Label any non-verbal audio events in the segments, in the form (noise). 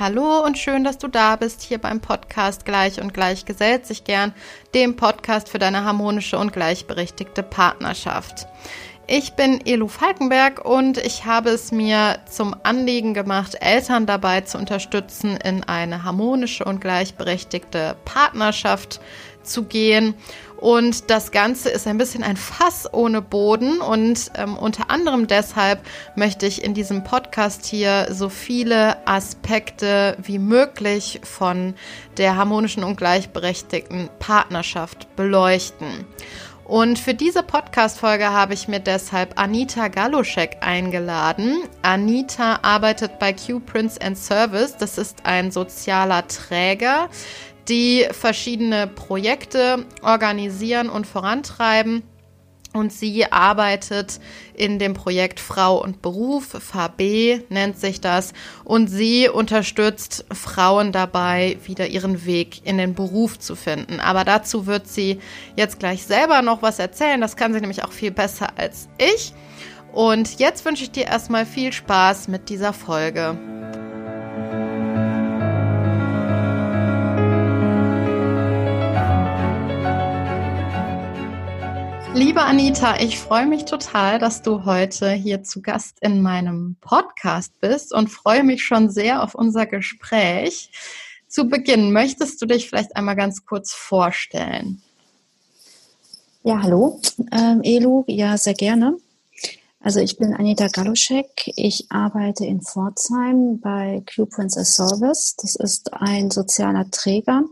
Hallo und schön, dass du da bist hier beim Podcast Gleich und Gleich gesellt sich gern, dem Podcast für deine harmonische und gleichberechtigte Partnerschaft. Ich bin Elu Falkenberg und ich habe es mir zum Anliegen gemacht, Eltern dabei zu unterstützen, in eine harmonische und gleichberechtigte Partnerschaft zu gehen. Und das Ganze ist ein bisschen ein Fass ohne Boden. Und ähm, unter anderem deshalb möchte ich in diesem Podcast hier so viele Aspekte wie möglich von der harmonischen und gleichberechtigten Partnerschaft beleuchten. Und für diese Podcast-Folge habe ich mir deshalb Anita Galuschek eingeladen. Anita arbeitet bei Q-Prince and Service. Das ist ein sozialer Träger, die verschiedene Projekte organisieren und vorantreiben. Und sie arbeitet in dem Projekt Frau und Beruf, VB nennt sich das. Und sie unterstützt Frauen dabei, wieder ihren Weg in den Beruf zu finden. Aber dazu wird sie jetzt gleich selber noch was erzählen. Das kann sie nämlich auch viel besser als ich. Und jetzt wünsche ich dir erstmal viel Spaß mit dieser Folge. Liebe Anita, ich freue mich total, dass du heute hier zu Gast in meinem Podcast bist und freue mich schon sehr auf unser Gespräch. Zu Beginn, möchtest du dich vielleicht einmal ganz kurz vorstellen? Ja, hallo, ähm, Elu, ja, sehr gerne. Also ich bin Anita Galuschek. Ich arbeite in Pforzheim bei Q Princess Service. Das ist ein sozialer Träger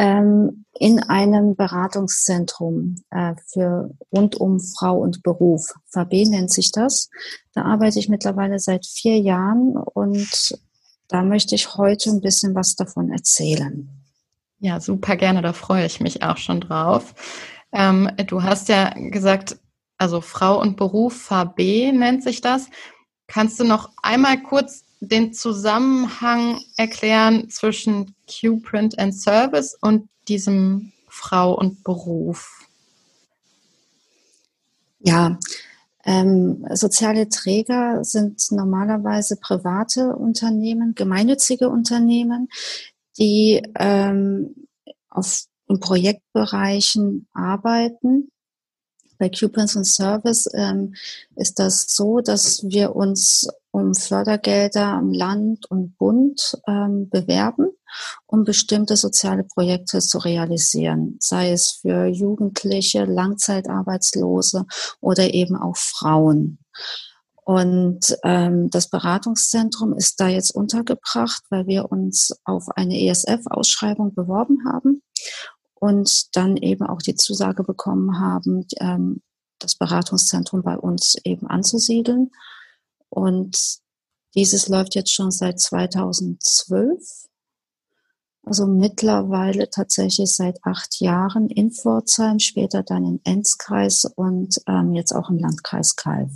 ähm, in einem Beratungszentrum äh, für rund um Frau und Beruf. VB nennt sich das. Da arbeite ich mittlerweile seit vier Jahren und da möchte ich heute ein bisschen was davon erzählen. Ja, super gerne, da freue ich mich auch schon drauf. Ähm, du hast ja gesagt, also Frau und Beruf, VB nennt sich das. Kannst du noch einmal kurz den Zusammenhang erklären zwischen Q-Print and Service und diesem Frau und Beruf? Ja, ähm, soziale Träger sind normalerweise private Unternehmen, gemeinnützige Unternehmen, die ähm, auf, in Projektbereichen arbeiten bei Coupons und Service ähm, ist das so, dass wir uns um Fördergelder am Land und Bund ähm, bewerben, um bestimmte soziale Projekte zu realisieren, sei es für Jugendliche, Langzeitarbeitslose oder eben auch Frauen. Und ähm, das Beratungszentrum ist da jetzt untergebracht, weil wir uns auf eine ESF-Ausschreibung beworben haben und dann eben auch die Zusage bekommen haben, ähm, das Beratungszentrum bei uns eben anzusiedeln. Und dieses läuft jetzt schon seit 2012. Also mittlerweile tatsächlich seit acht Jahren in Pforzheim, später dann im Enzkreis und ähm, jetzt auch im Landkreis Kalf.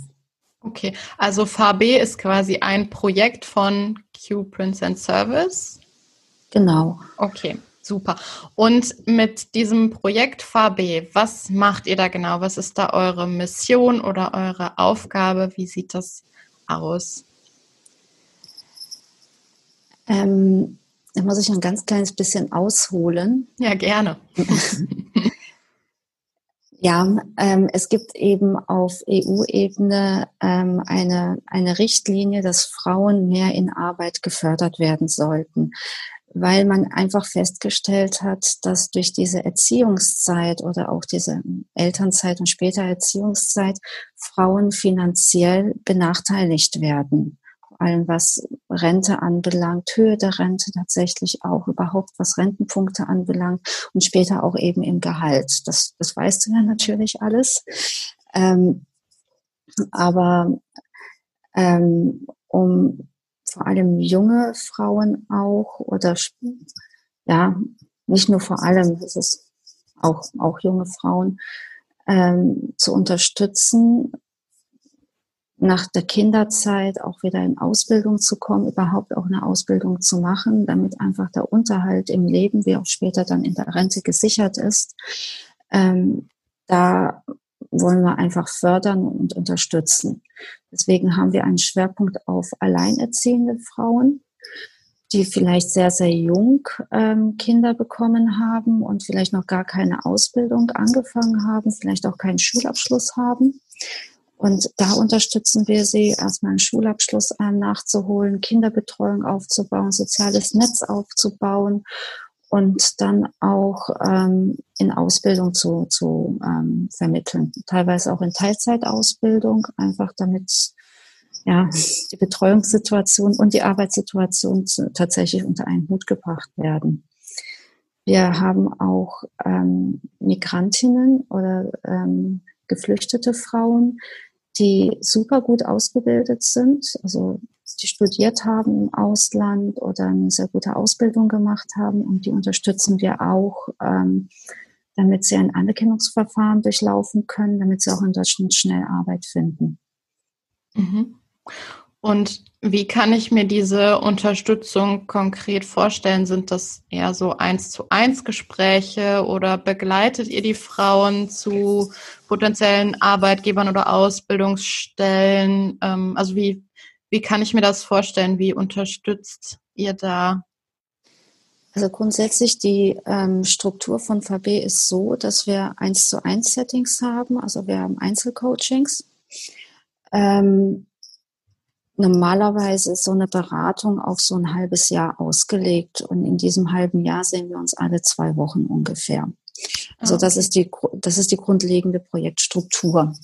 Okay, also VB ist quasi ein Projekt von Q Prince and Service. Genau. Okay. Super. Und mit diesem Projekt VB, was macht ihr da genau? Was ist da eure Mission oder eure Aufgabe? Wie sieht das aus? Ähm, da muss ich ein ganz kleines bisschen ausholen. Ja, gerne. (laughs) ja, ähm, es gibt eben auf EU-Ebene ähm, eine, eine Richtlinie, dass Frauen mehr in Arbeit gefördert werden sollten weil man einfach festgestellt hat, dass durch diese Erziehungszeit oder auch diese Elternzeit und später Erziehungszeit Frauen finanziell benachteiligt werden. Vor allem was Rente anbelangt, Höhe der Rente tatsächlich auch, überhaupt was Rentenpunkte anbelangt und später auch eben im Gehalt. Das, das weißt du ja natürlich alles. Ähm, aber ähm, um vor allem junge Frauen auch oder ja, nicht nur vor allem, es ist auch, auch junge Frauen, ähm, zu unterstützen, nach der Kinderzeit auch wieder in Ausbildung zu kommen, überhaupt auch eine Ausbildung zu machen, damit einfach der Unterhalt im Leben, wie auch später dann in der Rente gesichert ist. Ähm, da wollen wir einfach fördern und unterstützen. Deswegen haben wir einen Schwerpunkt auf alleinerziehende Frauen, die vielleicht sehr, sehr jung ähm, Kinder bekommen haben und vielleicht noch gar keine Ausbildung angefangen haben, vielleicht auch keinen Schulabschluss haben. Und da unterstützen wir sie, erstmal einen Schulabschluss äh, nachzuholen, Kinderbetreuung aufzubauen, soziales Netz aufzubauen und dann auch ähm, in Ausbildung zu, zu ähm, vermitteln. Teilweise auch in Teilzeitausbildung, einfach damit ja, die Betreuungssituation und die Arbeitssituation tatsächlich unter einen Hut gebracht werden. Wir haben auch ähm, Migrantinnen oder ähm, geflüchtete Frauen, die super gut ausgebildet sind, also die studiert haben im Ausland oder eine sehr gute Ausbildung gemacht haben und die unterstützen wir auch, ähm, damit sie ein Anerkennungsverfahren durchlaufen können, damit sie auch in Deutschland schnell Arbeit finden. Mhm. Und wie kann ich mir diese Unterstützung konkret vorstellen? Sind das eher so eins zu eins Gespräche oder begleitet ihr die Frauen zu potenziellen Arbeitgebern oder Ausbildungsstellen? Ähm, also wie, wie kann ich mir das vorstellen? Wie unterstützt ihr da? Also grundsätzlich die ähm, Struktur von VB ist so, dass wir eins zu eins Settings haben. Also wir haben Einzelcoachings. Ähm, normalerweise ist so eine Beratung auf so ein halbes Jahr ausgelegt und in diesem halben Jahr sehen wir uns alle zwei Wochen ungefähr. Also ah, das ist die, das ist die grundlegende Projektstruktur.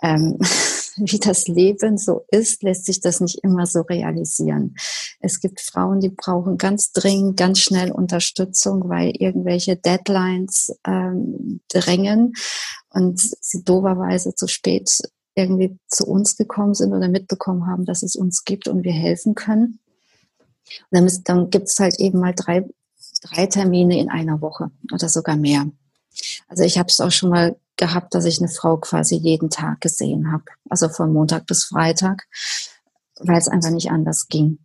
Ähm, (laughs) (laughs) wie das Leben so ist, lässt sich das nicht immer so realisieren. Es gibt Frauen, die brauchen ganz dringend, ganz schnell Unterstützung, weil irgendwelche Deadlines ähm, drängen und sie doverweise zu spät irgendwie zu uns gekommen sind oder mitbekommen haben, dass es uns gibt und wir helfen können. Und dann, dann gibt es halt eben mal drei, drei Termine in einer Woche oder sogar mehr. Also ich habe es auch schon mal gehabt, dass ich eine Frau quasi jeden Tag gesehen habe, also von Montag bis Freitag, weil es einfach nicht anders ging.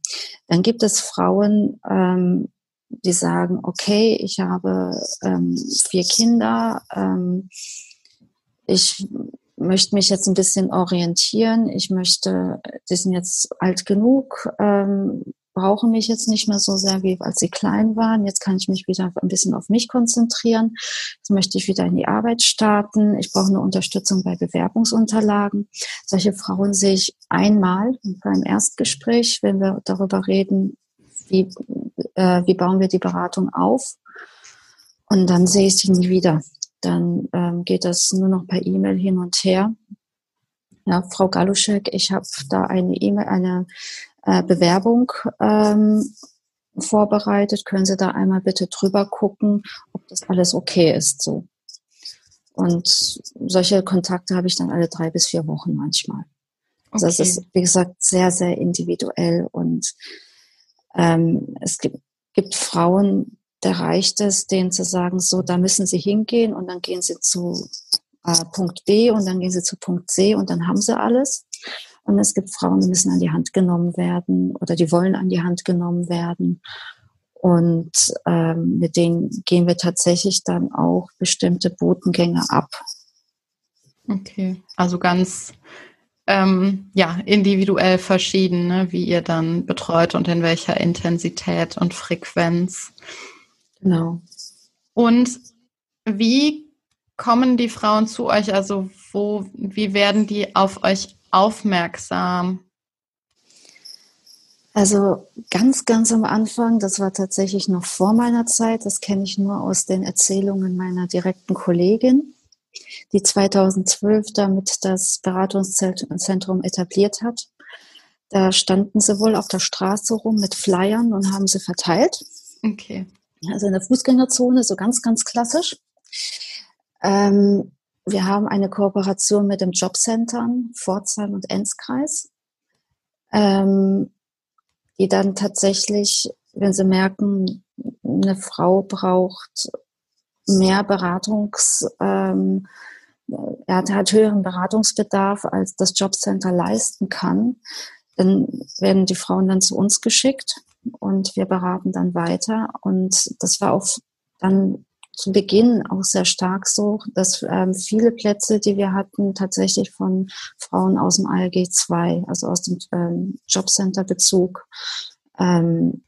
Dann gibt es Frauen, ähm, die sagen, okay, ich habe ähm, vier Kinder, ähm, ich möchte mich jetzt ein bisschen orientieren. Ich möchte, die sind jetzt alt genug, ähm, brauchen mich jetzt nicht mehr so sehr, wie als sie klein waren. Jetzt kann ich mich wieder ein bisschen auf mich konzentrieren. Jetzt möchte ich wieder in die Arbeit starten. Ich brauche eine Unterstützung bei Bewerbungsunterlagen. Solche Frauen sehe ich einmal beim Erstgespräch, wenn wir darüber reden, wie, äh, wie bauen wir die Beratung auf. Und dann sehe ich sie nie wieder dann ähm, geht das nur noch per E-Mail hin und her. Ja, Frau Galuschek, ich habe da eine E-Mail, eine äh, Bewerbung ähm, vorbereitet. Können Sie da einmal bitte drüber gucken, ob das alles okay ist so. Und solche Kontakte habe ich dann alle drei bis vier Wochen manchmal. Okay. Also das ist, wie gesagt, sehr, sehr individuell und ähm, es gibt, gibt Frauen, da reicht es, denen zu sagen, so, da müssen sie hingehen und dann gehen sie zu äh, Punkt B und dann gehen sie zu Punkt C und dann haben sie alles. Und es gibt Frauen, die müssen an die Hand genommen werden oder die wollen an die Hand genommen werden. Und ähm, mit denen gehen wir tatsächlich dann auch bestimmte Botengänge ab. Okay, also ganz ähm, ja, individuell verschieden, ne, wie ihr dann betreut und in welcher Intensität und Frequenz. Genau. Und wie kommen die Frauen zu euch? Also wo, wie werden die auf euch aufmerksam? Also ganz, ganz am Anfang, das war tatsächlich noch vor meiner Zeit, das kenne ich nur aus den Erzählungen meiner direkten Kollegin, die 2012 damit das Beratungszentrum etabliert hat. Da standen sie wohl auf der Straße rum mit Flyern und haben sie verteilt. Okay also in der Fußgängerzone, so ganz, ganz klassisch. Ähm, wir haben eine Kooperation mit dem Jobcentern Pforzheim und Enzkreis, ähm, die dann tatsächlich, wenn sie merken, eine Frau braucht mehr Beratungs, ähm, er hat höheren Beratungsbedarf, als das Jobcenter leisten kann, dann werden die Frauen dann zu uns geschickt und wir beraten dann weiter. Und das war auch dann zu Beginn auch sehr stark so, dass ähm, viele Plätze, die wir hatten, tatsächlich von Frauen aus dem ALG 2, also aus dem ähm, Jobcenter-Bezug, ähm,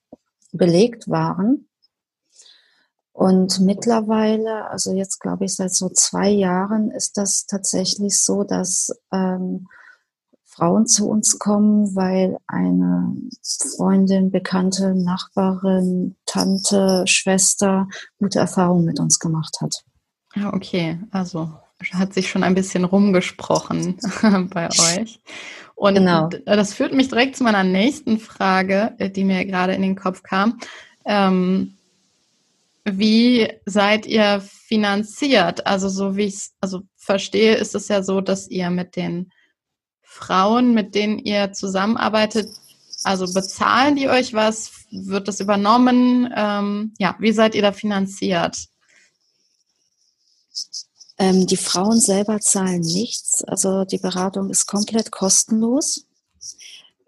belegt waren. Und mittlerweile, also jetzt glaube ich seit so zwei Jahren, ist das tatsächlich so, dass ähm, Frauen zu uns kommen, weil eine Freundin, Bekannte, Nachbarin, Tante, Schwester gute Erfahrungen mit uns gemacht hat. Ja, okay. Also hat sich schon ein bisschen rumgesprochen (laughs) bei euch. Und genau. das führt mich direkt zu meiner nächsten Frage, äh, die mir gerade in den Kopf kam. Ähm, wie seid ihr finanziert? Also so wie ich es also verstehe, ist es ja so, dass ihr mit den Frauen, mit denen ihr zusammenarbeitet, also bezahlen die euch was? Wird das übernommen? Ähm, ja, wie seid ihr da finanziert? Ähm, die Frauen selber zahlen nichts. Also die Beratung ist komplett kostenlos.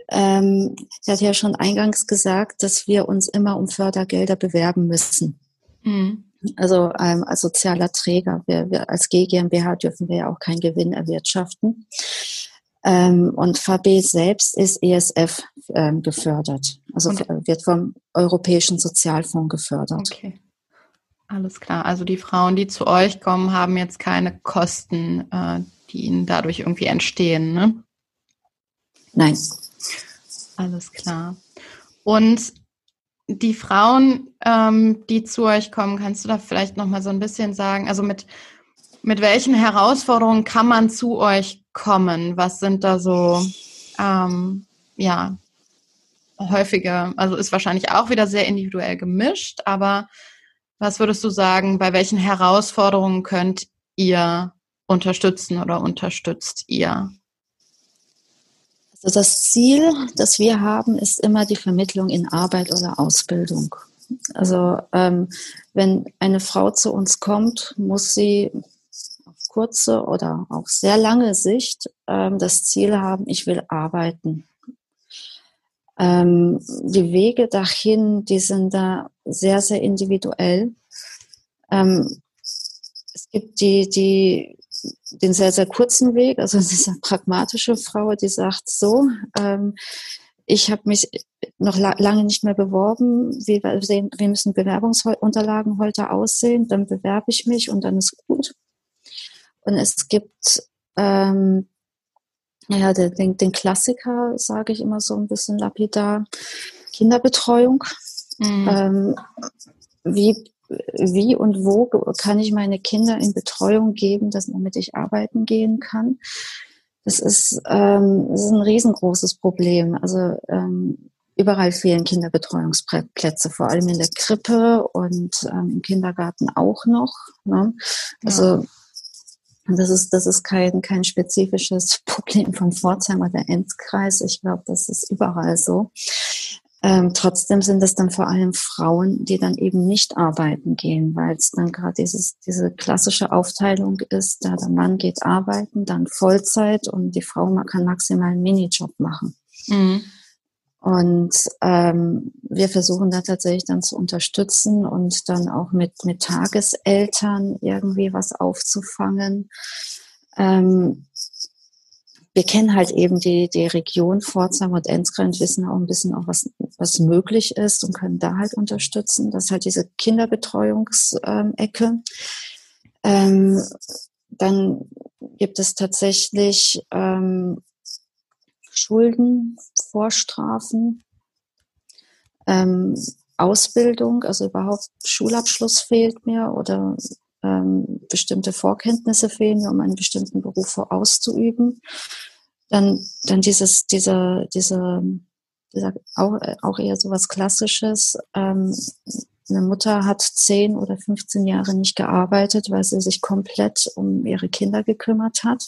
Ähm, ich hatte ja schon eingangs gesagt, dass wir uns immer um Fördergelder bewerben müssen. Mhm. Also ähm, als sozialer Träger. Wir, wir als GmbH dürfen wir ja auch keinen Gewinn erwirtschaften. Ähm, und VB selbst ist ESF ähm, gefördert. Also und? wird vom Europäischen Sozialfonds gefördert. Okay. Alles klar. Also die Frauen, die zu euch kommen, haben jetzt keine Kosten, äh, die ihnen dadurch irgendwie entstehen, ne? Nein. Alles klar. Und die Frauen, ähm, die zu euch kommen, kannst du da vielleicht noch mal so ein bisschen sagen? Also mit mit welchen Herausforderungen kann man zu euch kommen? Was sind da so ähm, ja häufige? Also ist wahrscheinlich auch wieder sehr individuell gemischt, aber was würdest du sagen? Bei welchen Herausforderungen könnt ihr unterstützen oder unterstützt ihr? Also das Ziel, das wir haben, ist immer die Vermittlung in Arbeit oder Ausbildung. Also ähm, wenn eine Frau zu uns kommt, muss sie kurze oder auch sehr lange Sicht ähm, das Ziel haben, ich will arbeiten. Ähm, die Wege dahin, die sind da sehr, sehr individuell. Ähm, es gibt die, die den sehr, sehr kurzen Weg, also (laughs) diese pragmatische Frau, die sagt so, ähm, ich habe mich noch la lange nicht mehr beworben, wie, sehen, wie müssen Bewerbungsunterlagen heute aussehen, dann bewerbe ich mich und dann ist gut. Und es gibt ähm, ja, den, den Klassiker, sage ich immer so ein bisschen lapidar, Kinderbetreuung. Mhm. Ähm, wie wie und wo kann ich meine Kinder in Betreuung geben, dass, damit ich arbeiten gehen kann. Das ist, ähm, das ist ein riesengroßes Problem. Also ähm, überall fehlen Kinderbetreuungsplätze, vor allem in der Krippe und ähm, im Kindergarten auch noch. Ne? Also ja. Das ist, das ist kein, kein spezifisches (laughs) Problem von Pforzheim oder Enzkreis. Ich glaube, das ist überall so. Ähm, trotzdem sind es dann vor allem Frauen, die dann eben nicht arbeiten gehen, weil es dann gerade diese klassische Aufteilung ist, da der Mann geht arbeiten, dann Vollzeit und die Frau kann maximal einen Minijob machen. Mhm. Und ähm, wir versuchen da tatsächlich dann zu unterstützen und dann auch mit, mit Tageseltern irgendwie was aufzufangen. Ähm, wir kennen halt eben die, die Region Pforzheim und Enzgren und wissen auch ein bisschen auch, was, was möglich ist und können da halt unterstützen. Das ist halt diese Kinderbetreuungsecke. Ähm, dann gibt es tatsächlich ähm, Schulden, Vorstrafen, ähm, Ausbildung, also überhaupt Schulabschluss fehlt mir oder ähm, bestimmte Vorkenntnisse fehlen, um einen bestimmten Beruf auszuüben. Dann, dann dieses, diese, diese, dieser, auch, auch eher so was Klassisches. Ähm, eine Mutter hat zehn oder 15 Jahre nicht gearbeitet, weil sie sich komplett um ihre Kinder gekümmert hat.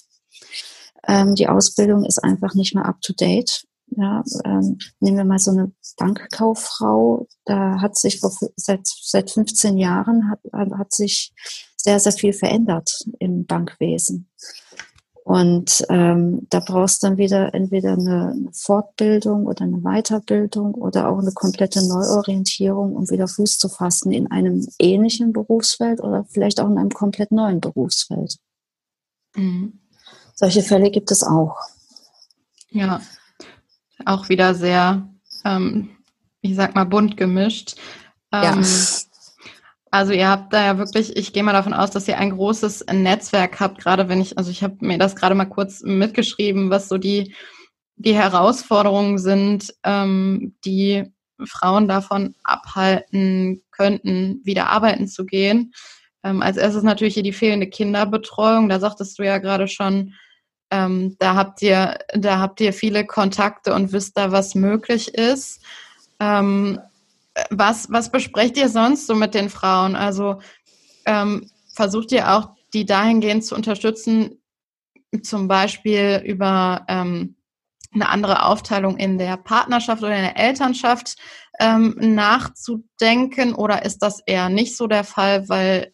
Ähm, die Ausbildung ist einfach nicht mehr up to date. Ja, ähm, nehmen wir mal so eine Bankkauffrau, da hat sich vor, seit, seit 15 Jahren hat, hat sich sehr, sehr viel verändert im Bankwesen. Und ähm, da brauchst du dann wieder entweder eine, eine Fortbildung oder eine Weiterbildung oder auch eine komplette Neuorientierung, um wieder Fuß zu fassen in einem ähnlichen Berufsfeld oder vielleicht auch in einem komplett neuen Berufsfeld. Mhm. Solche Fälle gibt es auch. Ja, auch wieder sehr ähm, ich sag mal, bunt gemischt. Ja. Ähm, also ihr habt da ja wirklich, ich gehe mal davon aus, dass ihr ein großes Netzwerk habt, gerade wenn ich, also ich habe mir das gerade mal kurz mitgeschrieben, was so die, die Herausforderungen sind, ähm, die Frauen davon abhalten könnten, wieder arbeiten zu gehen. Ähm, als erstes natürlich hier die fehlende Kinderbetreuung. Da sagtest du ja gerade schon, ähm, da habt ihr, da habt ihr viele Kontakte und wisst da, was möglich ist. Ähm, was, was besprecht ihr sonst so mit den Frauen? Also ähm, versucht ihr auch, die dahingehend zu unterstützen, zum Beispiel über ähm, eine andere Aufteilung in der Partnerschaft oder in der Elternschaft ähm, nachzudenken? Oder ist das eher nicht so der Fall, weil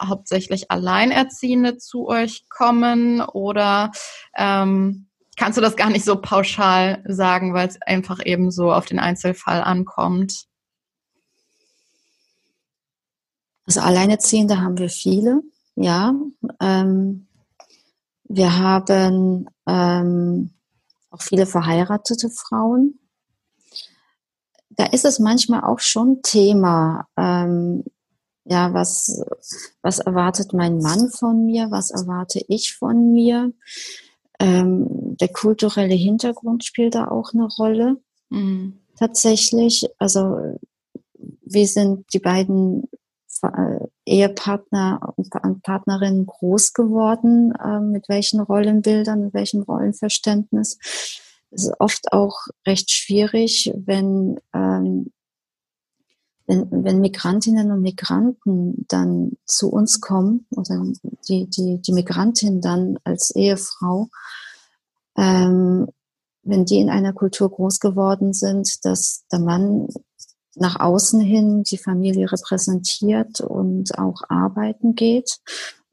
hauptsächlich Alleinerziehende zu euch kommen? Oder ähm, kannst du das gar nicht so pauschal sagen, weil es einfach eben so auf den Einzelfall ankommt? Also Alleinerziehende haben wir viele, ja. Ähm, wir haben ähm, auch viele verheiratete Frauen. Da ist es manchmal auch schon Thema, ähm, ja, was, was erwartet mein Mann von mir, was erwarte ich von mir. Ähm, der kulturelle Hintergrund spielt da auch eine Rolle. Mhm. Tatsächlich, also wie sind die beiden äh, Ehepartner und Partnerinnen groß geworden, äh, mit welchen Rollenbildern, mit welchem Rollenverständnis. Es ist oft auch recht schwierig, wenn, ähm, wenn, wenn Migrantinnen und Migranten dann zu uns kommen oder die, die, die Migrantin dann als Ehefrau, ähm, wenn die in einer Kultur groß geworden sind, dass der Mann nach außen hin die Familie repräsentiert und auch arbeiten geht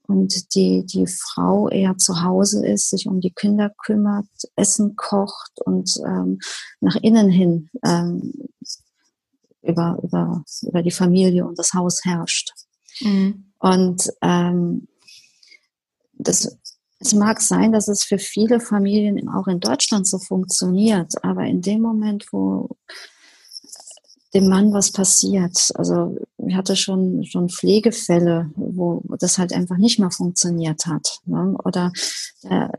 und die, die Frau eher zu Hause ist, sich um die Kinder kümmert, Essen kocht und ähm, nach innen hin ähm, über, über, über die Familie und das Haus herrscht. Mhm. Und ähm, das, es mag sein, dass es für viele Familien auch in Deutschland so funktioniert, aber in dem Moment, wo dem Mann was passiert. Also ich hatte schon schon Pflegefälle, wo das halt einfach nicht mehr funktioniert hat. Ne? Oder er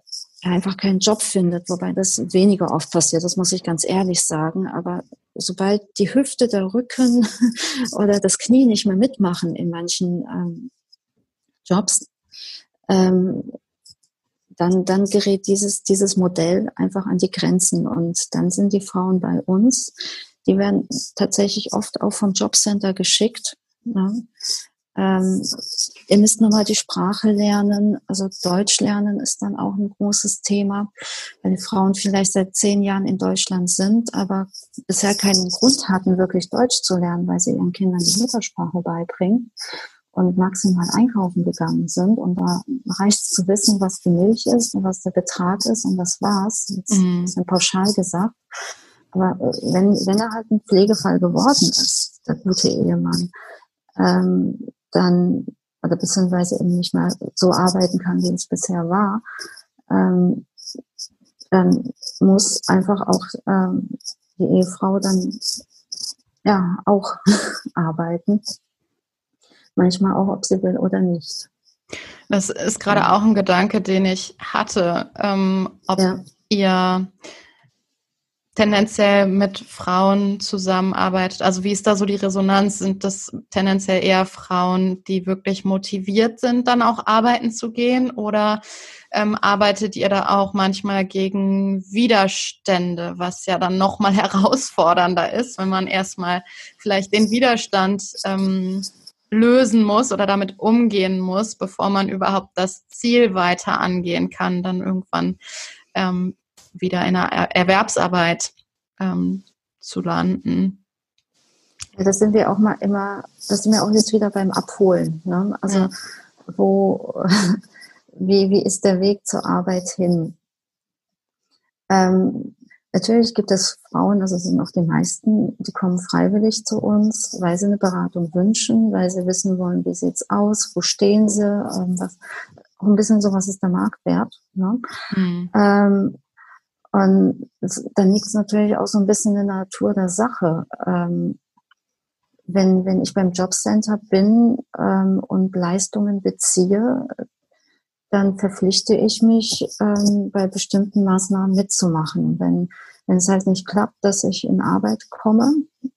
einfach keinen Job findet, wobei das weniger oft passiert, das muss ich ganz ehrlich sagen. Aber sobald die Hüfte, der Rücken (laughs) oder das Knie nicht mehr mitmachen in manchen ähm, Jobs, ähm, dann, dann gerät dieses, dieses Modell einfach an die Grenzen und dann sind die Frauen bei uns, die werden tatsächlich oft auch vom Jobcenter geschickt. Ne? Ähm, ihr müsst nochmal die Sprache lernen. Also Deutsch lernen ist dann auch ein großes Thema, weil die Frauen vielleicht seit zehn Jahren in Deutschland sind, aber bisher keinen Grund hatten, wirklich Deutsch zu lernen, weil sie ihren Kindern die Muttersprache beibringen und maximal einkaufen gegangen sind. Und da reicht es zu wissen, was die Milch ist und was der Betrag ist und das war's. Jetzt mhm. ist pauschal gesagt. Aber äh, wenn, wenn er halt ein Pflegefall geworden ist, der gute Ehemann, ähm, dann, oder beziehungsweise eben nicht mehr so arbeiten kann, wie es bisher war, ähm, dann muss einfach auch ähm, die Ehefrau dann ja auch (laughs) arbeiten. Manchmal auch, ob sie will oder nicht. Das ist gerade auch ein Gedanke, den ich hatte, ähm, ob ja. ihr tendenziell mit Frauen zusammenarbeitet? Also wie ist da so die Resonanz? Sind das tendenziell eher Frauen, die wirklich motiviert sind, dann auch arbeiten zu gehen? Oder ähm, arbeitet ihr da auch manchmal gegen Widerstände, was ja dann nochmal (laughs) herausfordernder ist, wenn man erstmal vielleicht den Widerstand ähm, lösen muss oder damit umgehen muss, bevor man überhaupt das Ziel weiter angehen kann, dann irgendwann ähm, wieder in einer Erwerbsarbeit ähm, zu landen. Ja, das sind wir auch mal immer, das sind wir auch jetzt wieder beim Abholen. Ne? Also ja. wo, (laughs) wie, wie ist der Weg zur Arbeit hin? Ähm, natürlich gibt es Frauen, also sind auch die meisten, die kommen freiwillig zu uns, weil sie eine Beratung wünschen, weil sie wissen wollen, wie sieht's aus, wo stehen sie, ähm, was, auch ein bisschen so, was ist der Marktwert. Ne? Mhm. Ähm, Und dann liegt es natürlich auch so ein bisschen in der Natur der Sache. Ähm, wenn, wenn ich beim Jobcenter bin ähm, und Leistungen beziehe, dann verpflichte ich mich, ähm, bei bestimmten Maßnahmen mitzumachen. Wenn, wenn es halt nicht klappt, dass ich in Arbeit komme,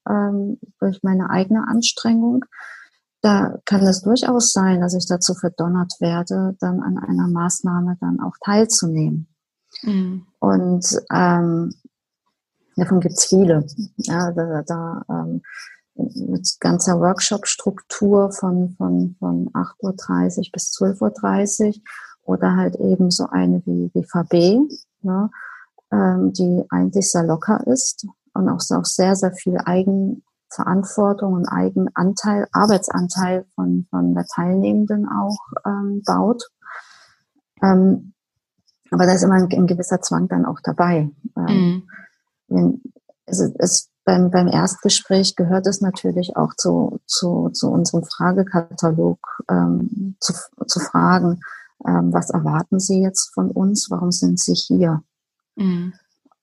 ähm, durch meine eigene Anstrengung, da kann es durchaus sein, dass ich dazu verdonnert werde, dann an einer Maßnahme dann auch teilzunehmen. Mhm. Und ähm, davon gibt es viele. Ja, da, da ähm, mit ganzer Workshop-Struktur von, von, von 8.30 Uhr bis 12.30 Uhr oder halt eben so eine wie, wie VB, ne, ähm, die eigentlich sehr locker ist und auch, auch sehr, sehr viel Eigenverantwortung und Eigenanteil, Arbeitsanteil von, von der Teilnehmenden auch ähm, baut. Ähm, aber da ist immer ein, ein, gewisser Zwang dann auch dabei. Ähm, mhm. wenn, es, es, beim, beim Erstgespräch gehört es natürlich auch zu, zu, zu unserem Fragekatalog ähm, zu, zu fragen, ähm, was erwarten Sie jetzt von uns, warum sind Sie hier? Mhm.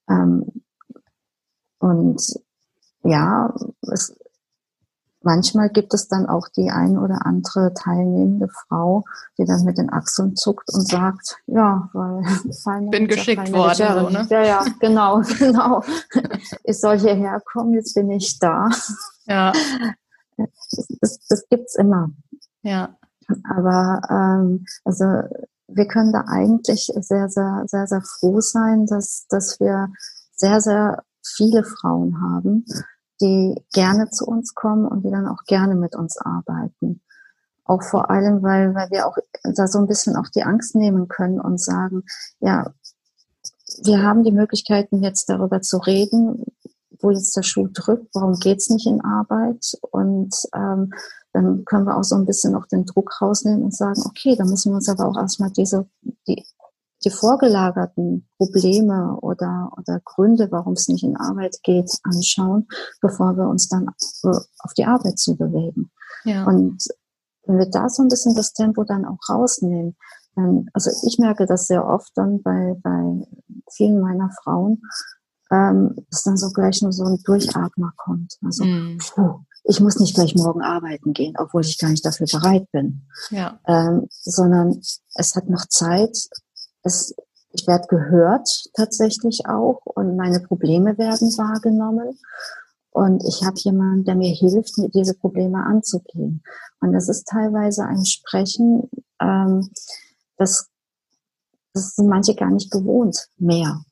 Ähm, und ja, es, manchmal gibt es dann auch die ein oder andere teilnehmende Frau, die dann mit den Achseln zuckt und sagt, ja, weil (laughs) bin geschickt worden, so, ne? Ja, ja, genau, (laughs) genau. Ich soll hierher kommen, jetzt bin ich da. Ja. Das, das, das gibt's immer. Ja. Aber ähm, also wir können da eigentlich sehr, sehr, sehr, sehr froh sein, dass, dass wir sehr, sehr viele Frauen haben, die gerne zu uns kommen und die dann auch gerne mit uns arbeiten. Auch vor allem, weil, weil wir auch da so ein bisschen auch die Angst nehmen können und sagen, ja, wir haben die Möglichkeiten jetzt darüber zu reden, wo jetzt der Schuh drückt, warum geht's nicht in Arbeit und ähm, dann können wir auch so ein bisschen auch den Druck rausnehmen und sagen, okay, dann müssen wir uns aber auch erstmal diese, die, die vorgelagerten Probleme oder, oder Gründe, warum es nicht in Arbeit geht, anschauen, bevor wir uns dann auf die Arbeit zu bewegen. Ja. Und wenn wir da so ein bisschen das Tempo dann auch rausnehmen, dann, also ich merke das sehr oft dann bei, bei vielen meiner Frauen, ähm, dass dann so gleich nur so ein Durchatmer kommt. Also, mm. puh, ich muss nicht gleich morgen arbeiten gehen, obwohl ich gar nicht dafür bereit bin. Ja. Ähm, sondern es hat noch Zeit. Es, ich werde gehört tatsächlich auch und meine Probleme werden wahrgenommen. Und ich habe jemanden, der mir hilft, mir diese Probleme anzugehen. Und das ist teilweise ein Sprechen, ähm, das, das sind manche gar nicht gewohnt mehr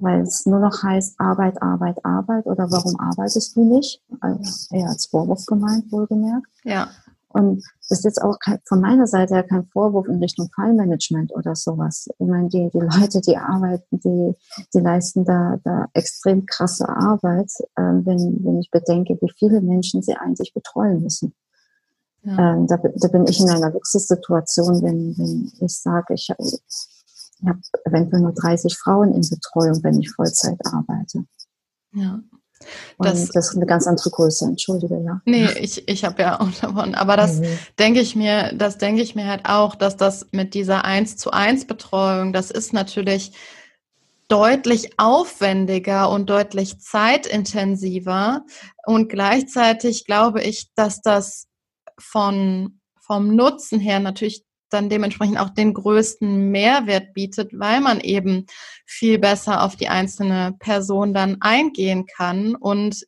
weil es nur noch heißt Arbeit, Arbeit, Arbeit oder warum arbeitest du nicht? Also eher als Vorwurf gemeint, wohlgemerkt. Ja. Und das ist jetzt auch kein, von meiner Seite her kein Vorwurf in Richtung Fallmanagement oder sowas. Ich meine, die, die Leute, die arbeiten, die, die leisten da, da extrem krasse Arbeit, äh, wenn, wenn ich bedenke, wie viele Menschen sie eigentlich betreuen müssen. Ja. Ähm, da, da bin ich in einer Luxussituation, wenn, wenn ich sage, ich, ich habe eventuell nur 30 Frauen in Betreuung, wenn ich Vollzeit arbeite. Ja. Das, das, ist eine ganz andere Größe, entschuldige, ja. Nee, ich, ich habe ja auch (laughs) davon. Aber das mhm. denke ich mir, das denke ich mir halt auch, dass das mit dieser 1 zu 1 Betreuung, das ist natürlich deutlich aufwendiger und deutlich zeitintensiver. Und gleichzeitig glaube ich, dass das von, vom Nutzen her natürlich dann dementsprechend auch den größten Mehrwert bietet, weil man eben viel besser auf die einzelne Person dann eingehen kann und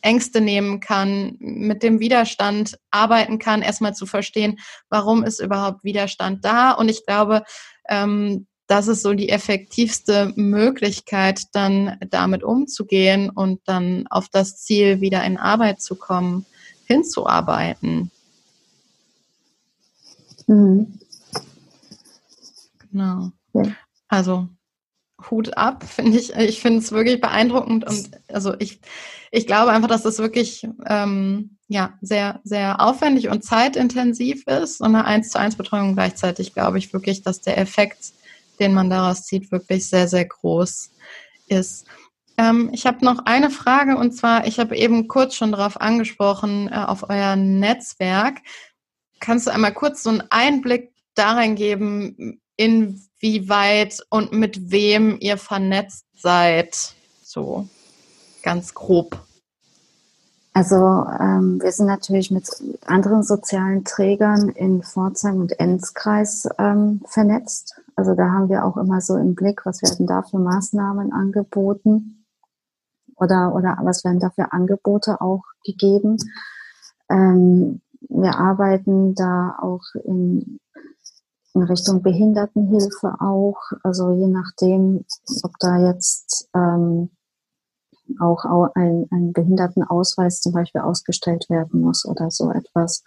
Ängste nehmen kann, mit dem Widerstand arbeiten kann, erstmal zu verstehen, warum ist überhaupt Widerstand da. Und ich glaube, ähm, das ist so die effektivste Möglichkeit, dann damit umzugehen und dann auf das Ziel, wieder in Arbeit zu kommen, hinzuarbeiten. Mhm. Genau. Ja. Also Hut ab, finde ich. Ich finde es wirklich beeindruckend und also ich, ich glaube einfach, dass das wirklich ähm, ja sehr, sehr aufwendig und zeitintensiv ist und eine 1 zu 1 Betreuung gleichzeitig glaube ich wirklich, dass der Effekt, den man daraus zieht, wirklich sehr, sehr groß ist. Ähm, ich habe noch eine Frage und zwar, ich habe eben kurz schon darauf angesprochen, äh, auf euer Netzwerk. Kannst du einmal kurz so einen Einblick darin geben, inwieweit und mit wem ihr vernetzt seid. So ganz grob. Also ähm, wir sind natürlich mit anderen sozialen Trägern in Pforzheim und Enzkreis ähm, vernetzt. Also da haben wir auch immer so im Blick, was werden da für Maßnahmen angeboten oder, oder was werden da für Angebote auch gegeben. Ähm, wir arbeiten da auch in, in Richtung Behindertenhilfe auch. Also je nachdem, ob da jetzt ähm, auch ein, ein Behindertenausweis zum Beispiel ausgestellt werden muss oder so etwas.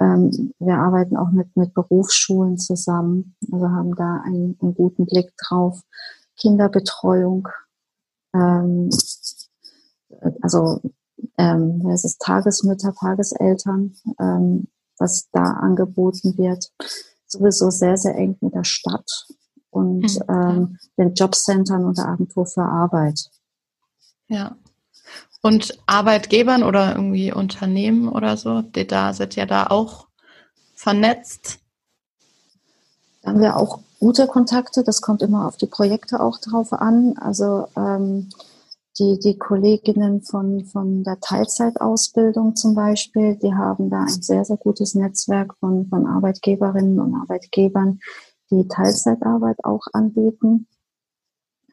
Ähm, wir arbeiten auch mit, mit Berufsschulen zusammen, also haben da einen, einen guten Blick drauf. Kinderbetreuung, ähm, also ähm, es ist Tagesmütter, Tageseltern, ähm, was da angeboten wird. Sowieso sehr, sehr eng mit der Stadt und mhm. ähm, den Jobcentern und der Agentur für Arbeit. Ja. Und Arbeitgebern oder irgendwie Unternehmen oder so, die da sind ja da auch vernetzt. Da haben wir auch gute Kontakte. Das kommt immer auf die Projekte auch drauf an. Also ähm, die, die Kolleginnen von, von der Teilzeitausbildung zum Beispiel, die haben da ein sehr, sehr gutes Netzwerk von, von Arbeitgeberinnen und Arbeitgebern, die Teilzeitarbeit auch anbieten.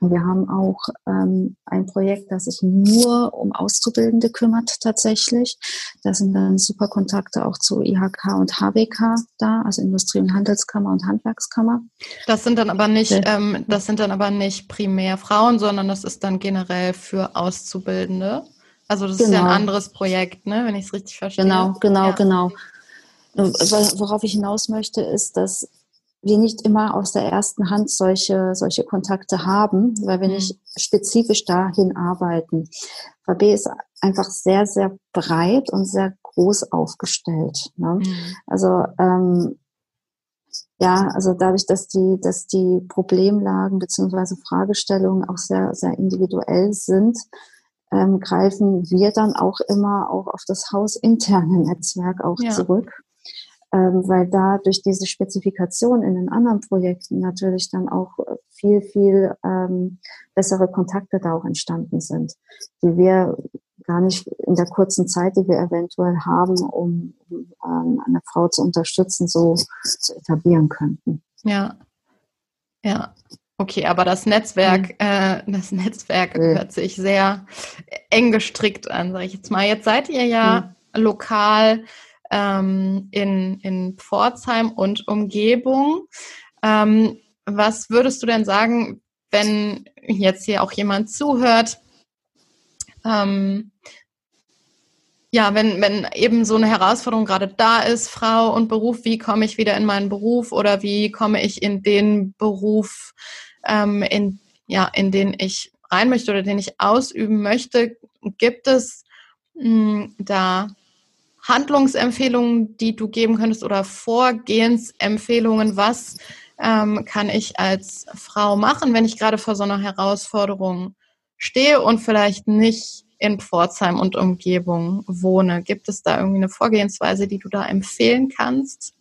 Wir haben auch ähm, ein Projekt, das sich nur um Auszubildende kümmert tatsächlich. Da sind dann super Kontakte auch zu IHK und HWK da, also Industrie- und Handelskammer und Handwerkskammer. Das sind dann aber nicht, ähm, das sind dann aber nicht primär Frauen, sondern das ist dann generell für Auszubildende. Also das genau. ist ja ein genau. anderes Projekt, ne, wenn ich es richtig verstehe. Genau, genau, ja. genau. Worauf ich hinaus möchte, ist, dass wir nicht immer aus der ersten Hand solche, solche Kontakte haben, weil wir mhm. nicht spezifisch dahin arbeiten. VB ist einfach sehr, sehr breit und sehr groß aufgestellt. Ne? Mhm. Also ähm, ja, also dadurch, dass die, dass die Problemlagen beziehungsweise Fragestellungen auch sehr, sehr individuell sind, ähm, greifen wir dann auch immer auch auf das hausinterne Netzwerk auch ja. zurück ähm, weil da durch diese Spezifikation in den anderen Projekten natürlich dann auch viel, viel ähm, bessere Kontakte da auch entstanden sind, die wir gar nicht in der kurzen Zeit, die wir eventuell haben, um, um ähm, eine Frau zu unterstützen, so zu etablieren könnten. Ja, ja. Okay, aber das Netzwerk, mhm. äh, das Netzwerk mhm. hört sich sehr eng gestrickt an, sage ich jetzt mal. Jetzt seid ihr ja mhm. lokal ähm, in, in Pforzheim und Umgebung. Ähm, was würdest du denn sagen, wenn jetzt hier auch jemand zuhört? Ähm, ja, wenn, wenn eben so eine Herausforderung gerade da ist, Frau und Beruf, wie komme ich wieder in meinen Beruf oder wie komme ich in den Beruf, ähm, in, ja, in den ich rein möchte oder den ich ausüben möchte? Gibt es mh, hm, da Handlungsempfehlungen, die du geben könntest oder Vorgehensempfehlungen, was ähm, kann ich als Frau machen, wenn ich gerade vor so einer Herausforderung stehe und vielleicht nicht in Pforzheim und Umgebung wohne? Gibt es da irgendwie eine Vorgehensweise, die du da empfehlen kannst?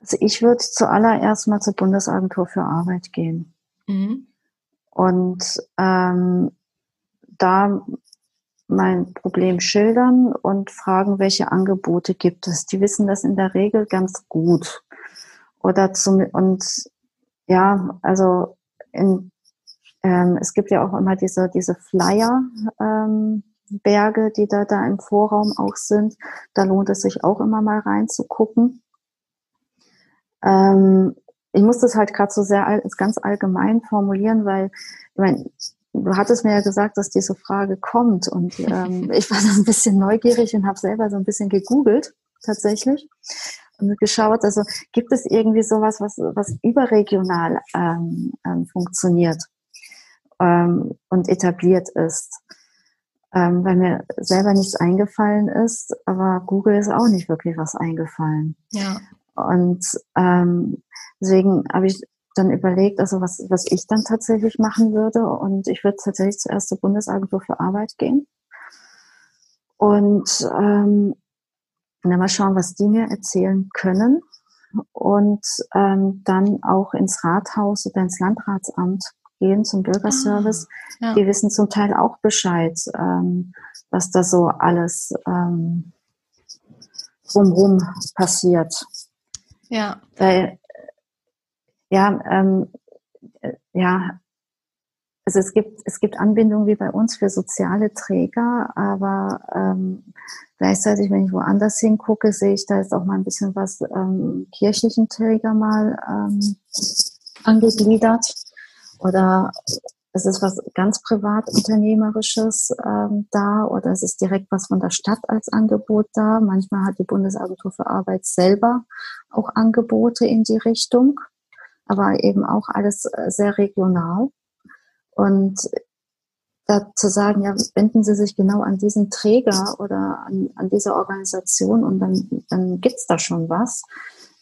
Also ich würde zuallererst mal zur Bundesagentur für Arbeit gehen. Mhm. Und ähm, da mein Problem schildern und fragen, welche Angebote gibt es. Die wissen das in der Regel ganz gut. Oder zum, und ja, also in, ähm, es gibt ja auch immer diese, diese Flyer, ähm, Berge, die da, da im Vorraum auch sind. Da lohnt es sich auch immer mal reinzugucken. Ähm, ich muss das halt gerade so sehr ganz allgemein formulieren, weil ich meine, Du hattest mir ja gesagt, dass diese Frage kommt und ähm, (laughs) ich war so ein bisschen neugierig und habe selber so ein bisschen gegoogelt tatsächlich und geschaut, also gibt es irgendwie sowas, was, was überregional ähm, ähm, funktioniert ähm, und etabliert ist. Ähm, weil mir selber nichts eingefallen ist, aber Google ist auch nicht wirklich was eingefallen. Ja. Und ähm, deswegen habe ich dann überlegt, also was, was ich dann tatsächlich machen würde. Und ich würde tatsächlich zuerst zur Bundesagentur für Arbeit gehen. Und ähm, dann mal schauen, was die mir erzählen können. und ähm, dann auch ins Rathaus oder ins Landratsamt gehen zum Bürgerservice. Ah, ja. Die wissen zum Teil auch Bescheid, ähm, was da so alles ähm, drumherum passiert. Ja. Weil, ja, ähm, äh, ja, also es gibt, es gibt Anbindungen wie bei uns für soziale Träger, aber ähm, gleichzeitig, wenn ich woanders hingucke, sehe ich da jetzt auch mal ein bisschen was ähm, kirchlichen Träger mal ähm, angegliedert. Oder es ist was ganz privatunternehmerisches ähm, da oder es ist direkt was von der Stadt als Angebot da. Manchmal hat die Bundesagentur für Arbeit selber auch Angebote in die Richtung, aber eben auch alles äh, sehr regional. Und da zu sagen, ja, wenden Sie sich genau an diesen Träger oder an, an diese Organisation und dann, dann gibt's da schon was.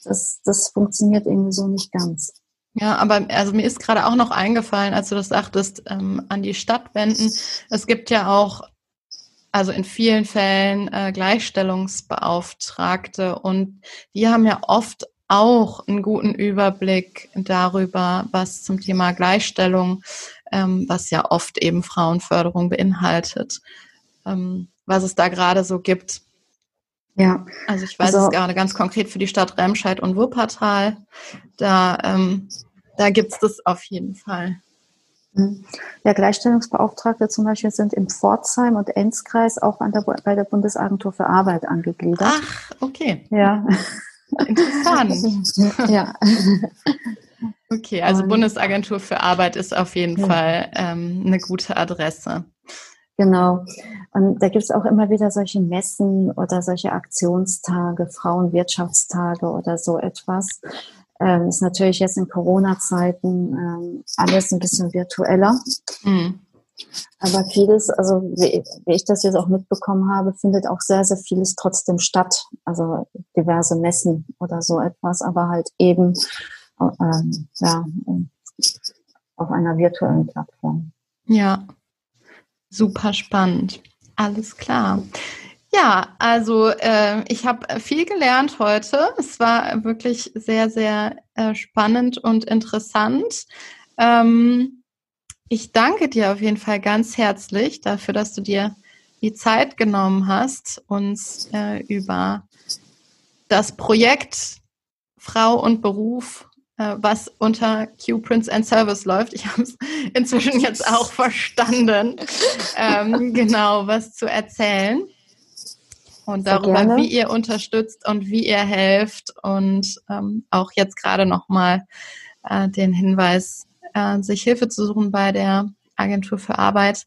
Das, das funktioniert irgendwie so nicht ganz. Ja, aber also mir ist gerade auch noch eingefallen, als du das sagtest, ähm, an die Stadt wenden. Es gibt ja auch, also in vielen Fällen äh, Gleichstellungsbeauftragte und die haben ja oft auch einen guten Überblick darüber, was zum Thema Gleichstellung, ähm, was ja oft eben Frauenförderung beinhaltet, ähm, was es da gerade so gibt. Ja. Also ich weiß also, es gerade ganz konkret für die Stadt Remscheid und Wuppertal. Da, ähm, da gibt es das auf jeden Fall. Mhm. Ja, Gleichstellungsbeauftragte zum Beispiel sind im Pforzheim und Enzkreis auch an der, bei der Bundesagentur für Arbeit angegliedert. Ach, okay. Ja. (laughs) Interessant. ja. Okay, also und, Bundesagentur für Arbeit ist auf jeden ja. Fall ähm, eine gute Adresse. Genau. Und da gibt es auch immer wieder solche Messen oder solche Aktionstage, Frauenwirtschaftstage oder so etwas. Ähm, ist natürlich jetzt in Corona-Zeiten ähm, alles ein bisschen virtueller. Mhm. Aber vieles, also wie, wie, ich das jetzt auch mitbekommen habe, findet auch sehr, sehr vieles trotzdem statt. Also diverse Messen oder so etwas, aber halt eben ähm, ja, auf einer virtuellen Plattform. Ja, super spannend. Alles klar. Ja, also äh, ich habe viel gelernt heute. Es war wirklich sehr, sehr äh, spannend und interessant. Ähm, ich danke dir auf jeden Fall ganz herzlich dafür, dass du dir die Zeit genommen hast, uns äh, über das Projekt Frau und Beruf äh, was unter Q-Prints and Service läuft. Ich habe es (laughs) inzwischen jetzt auch verstanden, ähm, (laughs) genau was zu erzählen. Und darüber, wie ihr unterstützt und wie ihr helft. Und ähm, auch jetzt gerade nochmal äh, den Hinweis, äh, sich Hilfe zu suchen bei der Agentur für Arbeit.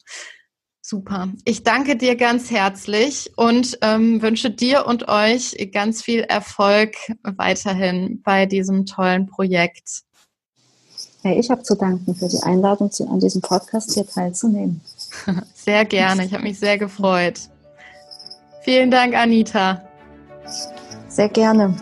Super. Ich danke dir ganz herzlich und ähm, wünsche dir und euch ganz viel Erfolg weiterhin bei diesem tollen Projekt. Hey, ich habe zu danken für die Einladung, zu, an diesem Podcast hier teilzunehmen. (laughs) Sehr gerne. Ich habe mich sehr gefreut. Vielen Dank, Anita. Sehr gerne.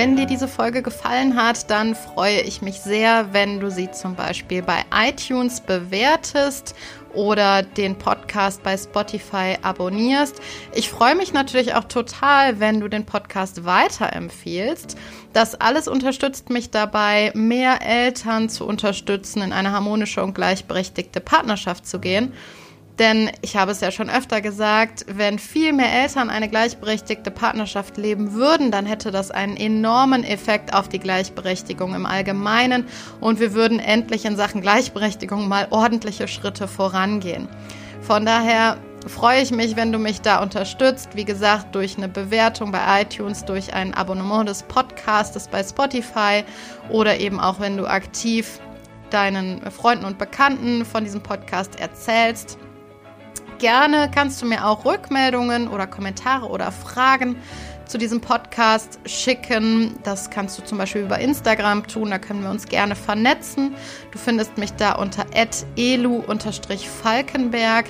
Wenn dir diese Folge gefallen hat, dann freue ich mich sehr, wenn du sie zum Beispiel bei iTunes bewertest oder den Podcast bei Spotify abonnierst. Ich freue mich natürlich auch total, wenn du den Podcast weiterempfehlst. Das alles unterstützt mich dabei, mehr Eltern zu unterstützen, in eine harmonische und gleichberechtigte Partnerschaft zu gehen. Denn ich habe es ja schon öfter gesagt, wenn viel mehr Eltern eine gleichberechtigte Partnerschaft leben würden, dann hätte das einen enormen Effekt auf die Gleichberechtigung im Allgemeinen und wir würden endlich in Sachen Gleichberechtigung mal ordentliche Schritte vorangehen. Von daher freue ich mich, wenn du mich da unterstützt. Wie gesagt, durch eine Bewertung bei iTunes, durch ein Abonnement des Podcasts bei Spotify oder eben auch, wenn du aktiv deinen Freunden und Bekannten von diesem Podcast erzählst gerne kannst du mir auch Rückmeldungen oder Kommentare oder Fragen zu diesem Podcast schicken. Das kannst du zum Beispiel über Instagram tun, da können wir uns gerne vernetzen. Du findest mich da unter elu-falkenberg.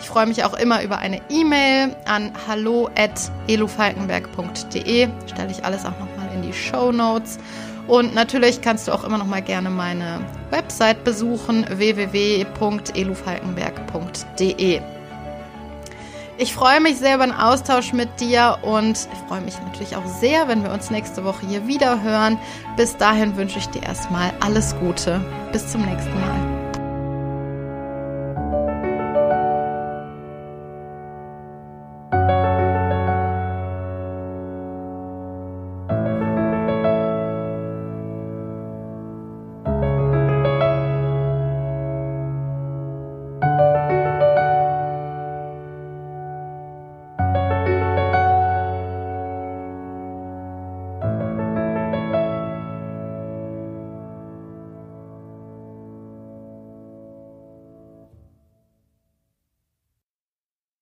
Ich freue mich auch immer über eine E-Mail an hallo@elufalkenberg.de. Stelle ich alles auch nochmal in die Show Notes. Und natürlich kannst du auch immer noch mal gerne meine Website besuchen www.elufalkenberg.de. Ich freue mich sehr über den Austausch mit dir und freue mich natürlich auch sehr, wenn wir uns nächste Woche hier wieder hören. Bis dahin wünsche ich dir erstmal alles Gute. Bis zum nächsten Mal.